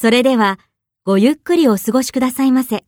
それでは、ごゆっくりお過ごしくださいませ。